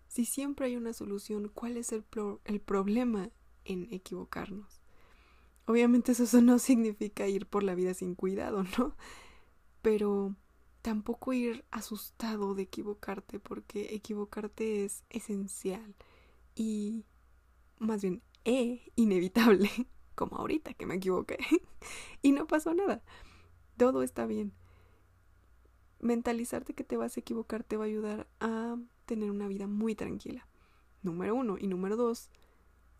Si siempre hay una solución, ¿cuál es el, el problema en equivocarnos? Obviamente eso no significa ir por la vida sin cuidado, ¿no? Pero tampoco ir asustado de equivocarte, porque equivocarte es esencial y más bien inevitable, como ahorita que me equivoqué, y no pasó nada. Todo está bien. Mentalizarte que te vas a equivocar te va a ayudar a tener una vida muy tranquila. Número uno. Y número dos,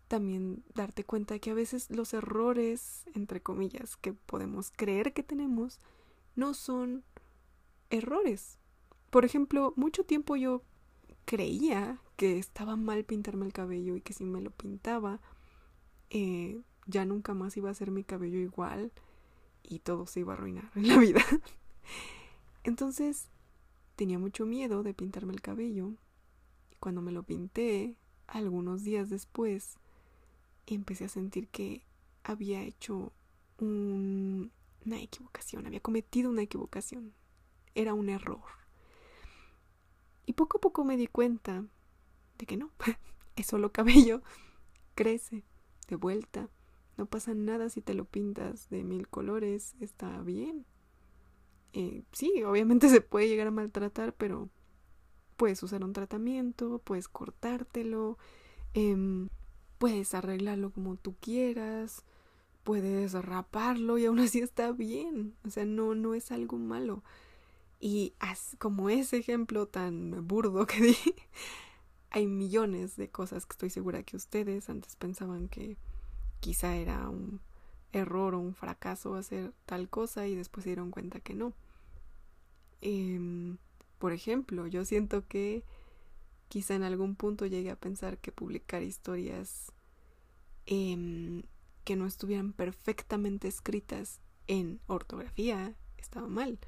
también darte cuenta que a veces los errores, entre comillas, que podemos creer que tenemos, no son errores. Por ejemplo, mucho tiempo yo creía que estaba mal pintarme el cabello y que si me lo pintaba eh, ya nunca más iba a ser mi cabello igual y todo se iba a arruinar en la vida. Entonces tenía mucho miedo de pintarme el cabello. Y cuando me lo pinté, algunos días después, empecé a sentir que había hecho una equivocación, había cometido una equivocación. Era un error. Y poco a poco me di cuenta de que no, es solo cabello, crece de vuelta. No pasa nada si te lo pintas de mil colores, está bien. Eh, sí, obviamente se puede llegar a maltratar, pero puedes usar un tratamiento, puedes cortártelo, em, puedes arreglarlo como tú quieras, puedes raparlo y aún así está bien. O sea, no, no es algo malo. Y como ese ejemplo tan burdo que di, hay millones de cosas que estoy segura que ustedes antes pensaban que quizá era un error o un fracaso hacer tal cosa y después se dieron cuenta que no. Em, por ejemplo, yo siento que quizá en algún punto llegué a pensar que publicar historias em, que no estuvieran perfectamente escritas en ortografía estaba mal.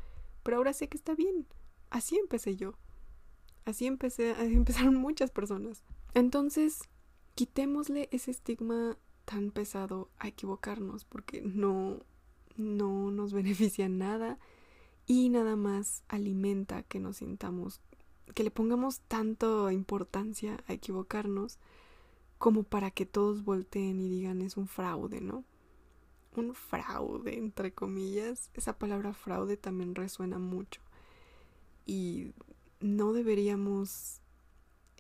Pero ahora sé que está bien. Así empecé yo. Así empecé, así empezaron muchas personas. Entonces, quitémosle ese estigma tan pesado a equivocarnos porque no no nos beneficia nada y nada más alimenta que nos sintamos que le pongamos tanto importancia a equivocarnos como para que todos volteen y digan es un fraude, ¿no? Un fraude, entre comillas. Esa palabra fraude también resuena mucho. Y no deberíamos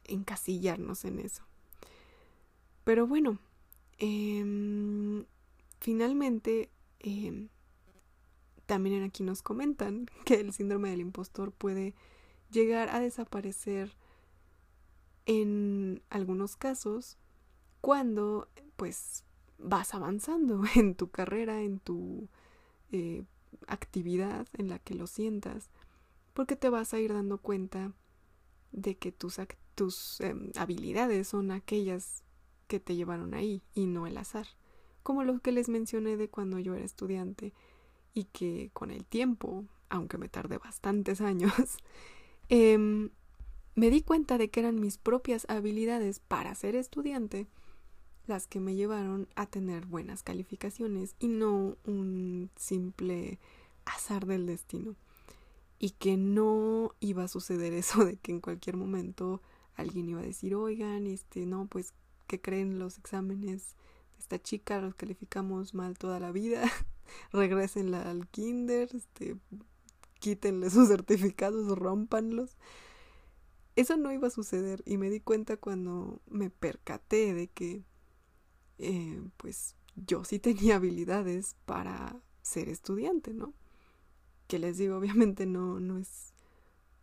encasillarnos en eso. Pero bueno, em, finalmente em, también aquí nos comentan que el síndrome del impostor puede llegar a desaparecer en algunos casos cuando pues vas avanzando en tu carrera, en tu eh, actividad en la que lo sientas porque te vas a ir dando cuenta de que tus, tus em, habilidades son aquellas que te llevaron ahí y no el azar. Como lo que les mencioné de cuando yo era estudiante y que con el tiempo, aunque me tardé bastantes años, em, me di cuenta de que eran mis propias habilidades para ser estudiante las que me llevaron a tener buenas calificaciones y no un simple azar del destino. Y que no iba a suceder eso de que en cualquier momento alguien iba a decir, oigan, este, no, pues, ¿qué creen los exámenes de esta chica? Los calificamos mal toda la vida, regresenla al kinder, este, quítenle sus certificados, rompanlos. Eso no iba a suceder y me di cuenta cuando me percaté de que eh, pues yo sí tenía habilidades para ser estudiante, ¿no? Que les digo, obviamente no, no es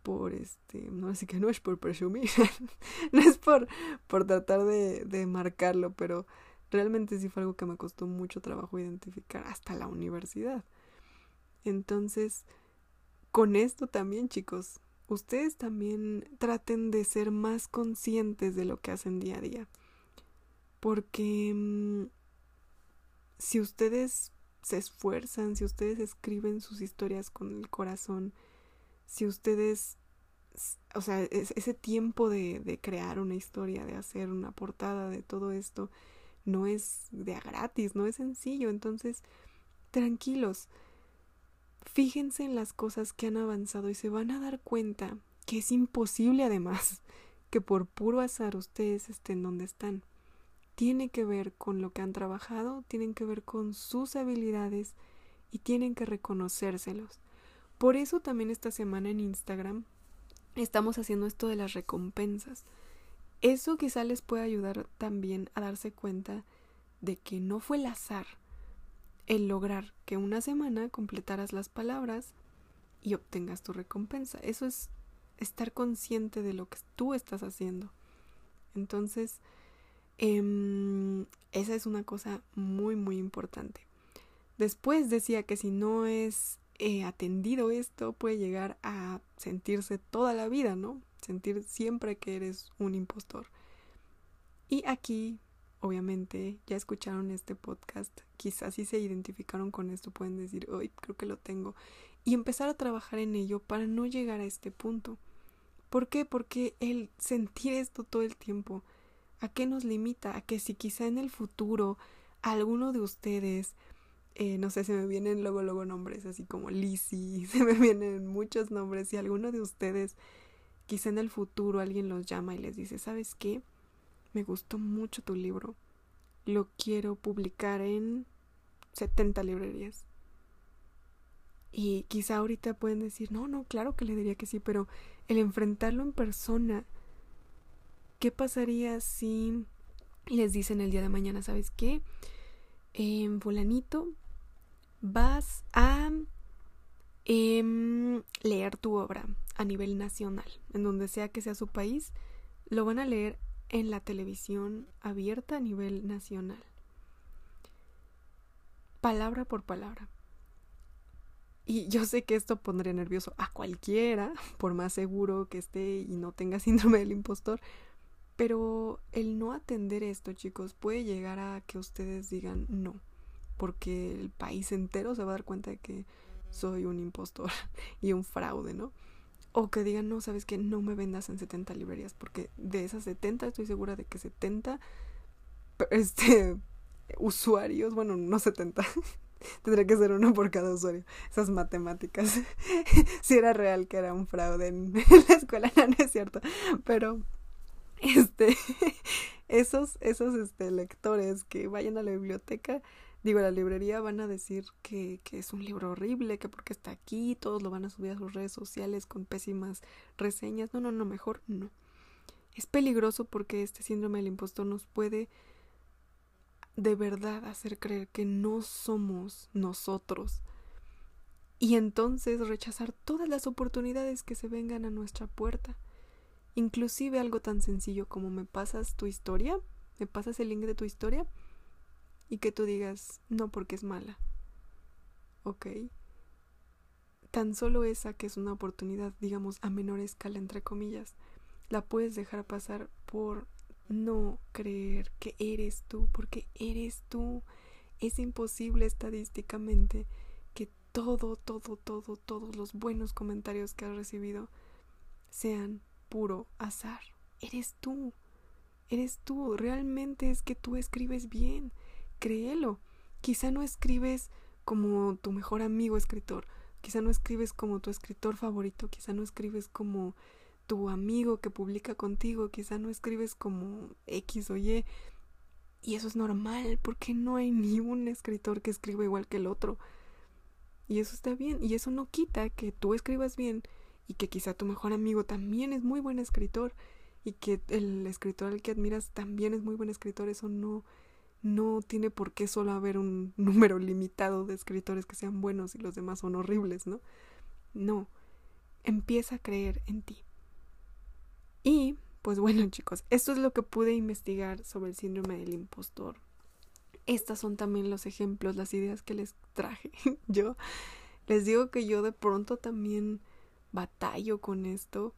por este, no así que no es por presumir, no es por, por tratar de, de marcarlo, pero realmente sí fue algo que me costó mucho trabajo identificar hasta la universidad. Entonces, con esto también, chicos, ustedes también traten de ser más conscientes de lo que hacen día a día. Porque mm, si ustedes se esfuerzan, si ustedes escriben sus historias con el corazón, si ustedes, o sea, ese tiempo de, de crear una historia, de hacer una portada, de todo esto, no es de a gratis, no es sencillo. Entonces, tranquilos, fíjense en las cosas que han avanzado y se van a dar cuenta que es imposible además que por puro azar ustedes estén donde están tiene que ver con lo que han trabajado, tienen que ver con sus habilidades y tienen que reconocérselos. Por eso también esta semana en Instagram estamos haciendo esto de las recompensas. Eso quizá les puede ayudar también a darse cuenta de que no fue el azar el lograr que una semana completaras las palabras y obtengas tu recompensa. Eso es estar consciente de lo que tú estás haciendo. Entonces, Em, esa es una cosa muy, muy importante. Después decía que si no es eh, atendido esto, puede llegar a sentirse toda la vida, ¿no? Sentir siempre que eres un impostor. Y aquí, obviamente, ya escucharon este podcast, quizás si se identificaron con esto, pueden decir, hoy creo que lo tengo. Y empezar a trabajar en ello para no llegar a este punto. ¿Por qué? Porque el sentir esto todo el tiempo, ¿A qué nos limita? A que si quizá en el futuro alguno de ustedes, eh, no sé, se me vienen luego, luego nombres así como Lizzie, se me vienen muchos nombres y alguno de ustedes, quizá en el futuro alguien los llama y les dice, ¿sabes qué? Me gustó mucho tu libro. Lo quiero publicar en 70 librerías. Y quizá ahorita pueden decir, no, no, claro que le diría que sí, pero el enfrentarlo en persona, ¿Qué pasaría si les dicen el día de mañana, ¿sabes qué? En fulanito, vas a em, leer tu obra a nivel nacional, en donde sea que sea su país, lo van a leer en la televisión abierta a nivel nacional. Palabra por palabra. Y yo sé que esto pondría nervioso a cualquiera, por más seguro que esté y no tenga síndrome del impostor, pero el no atender esto, chicos, puede llegar a que ustedes digan no, porque el país entero se va a dar cuenta de que soy un impostor y un fraude, ¿no? O que digan, no, sabes que no me vendas en 70 librerías, porque de esas 70 estoy segura de que 70 este, usuarios, bueno, no 70, tendría que ser uno por cada usuario, esas matemáticas, si era real que era un fraude en, la escuela, no es cierto, pero este, esos, esos este, lectores que vayan a la biblioteca, digo, la librería, van a decir que, que es un libro horrible, que porque está aquí, todos lo van a subir a sus redes sociales con pésimas reseñas. No, no, no, mejor no. Es peligroso porque este síndrome del impostor nos puede de verdad hacer creer que no somos nosotros y entonces rechazar todas las oportunidades que se vengan a nuestra puerta. Inclusive algo tan sencillo como me pasas tu historia, me pasas el link de tu historia y que tú digas, no porque es mala. Ok. Tan solo esa que es una oportunidad, digamos, a menor escala, entre comillas, la puedes dejar pasar por no creer que eres tú, porque eres tú. Es imposible estadísticamente que todo, todo, todo, todos los buenos comentarios que has recibido sean puro azar. Eres tú. Eres tú. Realmente es que tú escribes bien. Créelo. Quizá no escribes como tu mejor amigo escritor. Quizá no escribes como tu escritor favorito. Quizá no escribes como tu amigo que publica contigo. Quizá no escribes como X o Y. Y eso es normal, porque no hay ni un escritor que escriba igual que el otro. Y eso está bien, y eso no quita que tú escribas bien y que quizá tu mejor amigo también es muy buen escritor y que el escritor al que admiras también es muy buen escritor, eso no no tiene por qué solo haber un número limitado de escritores que sean buenos y los demás son horribles, ¿no? No. Empieza a creer en ti. Y pues bueno, chicos, esto es lo que pude investigar sobre el síndrome del impostor. Estas son también los ejemplos, las ideas que les traje. yo les digo que yo de pronto también batallo con esto.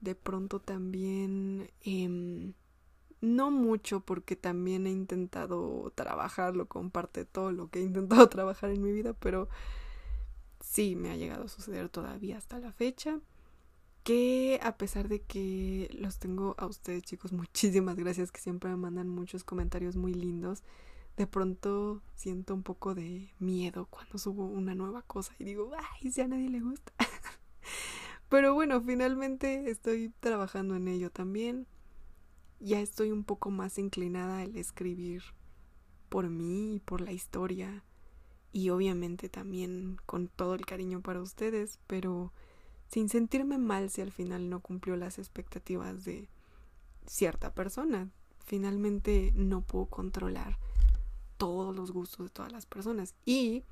De pronto también... Eh, no mucho porque también he intentado trabajarlo con parte todo lo que he intentado trabajar en mi vida, pero sí me ha llegado a suceder todavía hasta la fecha que a pesar de que los tengo a ustedes chicos, muchísimas gracias que siempre me mandan muchos comentarios muy lindos, de pronto siento un poco de miedo cuando subo una nueva cosa y digo, ay, si a nadie le gusta. Pero bueno, finalmente estoy trabajando en ello también. Ya estoy un poco más inclinada al escribir por mí y por la historia y obviamente también con todo el cariño para ustedes, pero sin sentirme mal si al final no cumplió las expectativas de cierta persona. Finalmente no puedo controlar todos los gustos de todas las personas. Y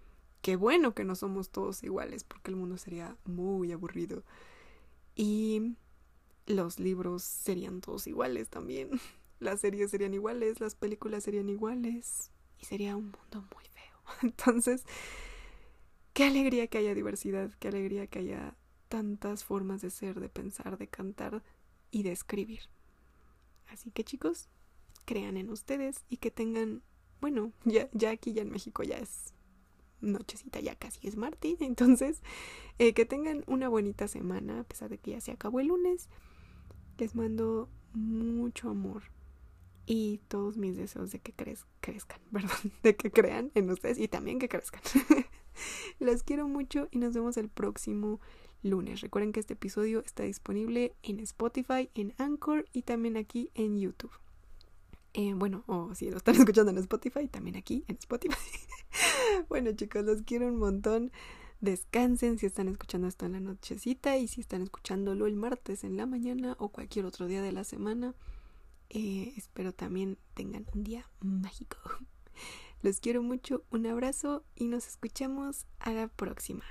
qué bueno que no somos todos iguales, porque el mundo sería muy aburrido. Y los libros serían todos iguales también. Las series serían iguales, las películas serían iguales. Y sería un mundo muy feo. Entonces, qué alegría que haya diversidad, qué alegría que haya tantas formas de ser, de pensar, de cantar y de escribir. Así que chicos, crean en ustedes y que tengan, bueno, ya, ya aquí ya en México ya es nochecita, ya casi es martes, entonces eh, que tengan una bonita semana, a pesar de que ya se acabó el lunes. Les mando mucho amor y todos mis deseos de que crezcan, ¿verdad? De que crean en ustedes y también que crezcan. Los quiero mucho y nos vemos el próximo lunes. Recuerden que este episodio está disponible en Spotify, en Anchor y también aquí en YouTube. Eh, bueno, o si lo están escuchando en Spotify, también aquí en Spotify. bueno chicos, los quiero un montón. Descansen si están escuchando esto en la nochecita y si están escuchándolo el martes en la mañana o cualquier otro día de la semana. Eh, espero también tengan un día mágico. Los quiero mucho, un abrazo y nos escuchamos a la próxima.